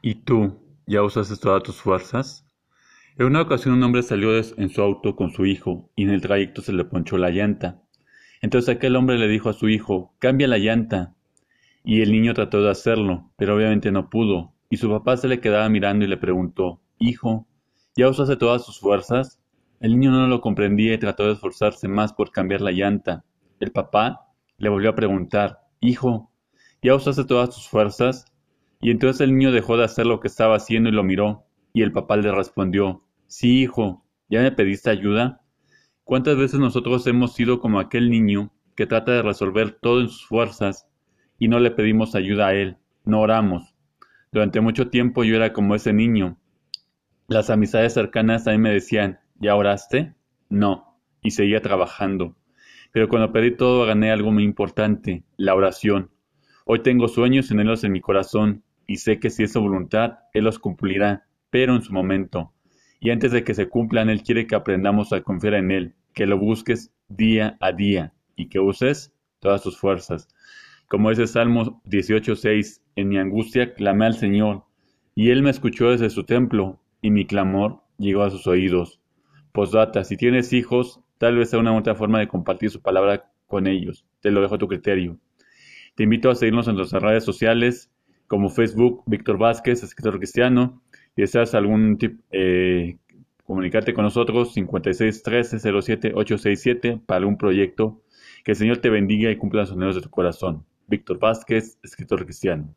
¿Y tú, ya usaste todas tus fuerzas? En una ocasión un hombre salió en su auto con su hijo y en el trayecto se le ponchó la llanta. Entonces aquel hombre le dijo a su hijo, cambia la llanta. Y el niño trató de hacerlo, pero obviamente no pudo, y su papá se le quedaba mirando y le preguntó, Hijo, ¿ya usaste todas tus fuerzas? El niño no lo comprendía y trató de esforzarse más por cambiar la llanta. El papá le volvió a preguntar, Hijo, ¿ya usaste todas tus fuerzas? Y entonces el niño dejó de hacer lo que estaba haciendo y lo miró, y el papá le respondió, Sí, hijo, ¿ya me pediste ayuda? ¿Cuántas veces nosotros hemos sido como aquel niño que trata de resolver todo en sus fuerzas y no le pedimos ayuda a él, no oramos? Durante mucho tiempo yo era como ese niño. Las amistades cercanas a mí me decían, ¿ya oraste? No, y seguía trabajando. Pero cuando pedí todo gané algo muy importante, la oración. Hoy tengo sueños y anhelos en mi corazón y sé que si es su voluntad, Él los cumplirá, pero en su momento. Y antes de que se cumplan, Él quiere que aprendamos a confiar en Él, que lo busques día a día y que uses todas tus fuerzas. Como dice Salmo 18:6, en mi angustia clamé al Señor, y Él me escuchó desde su templo, y mi clamor llegó a sus oídos. Posdata, si tienes hijos, tal vez sea una otra forma de compartir su palabra con ellos. Te lo dejo a tu criterio. Te invito a seguirnos en nuestras redes sociales como Facebook, Víctor Vázquez, escritor cristiano. Si deseas algún tip, eh, comunicarte con nosotros, 5613-07-867 para algún proyecto. Que el Señor te bendiga y cumpla los anhelos de tu corazón. Víctor Vázquez, escritor cristiano.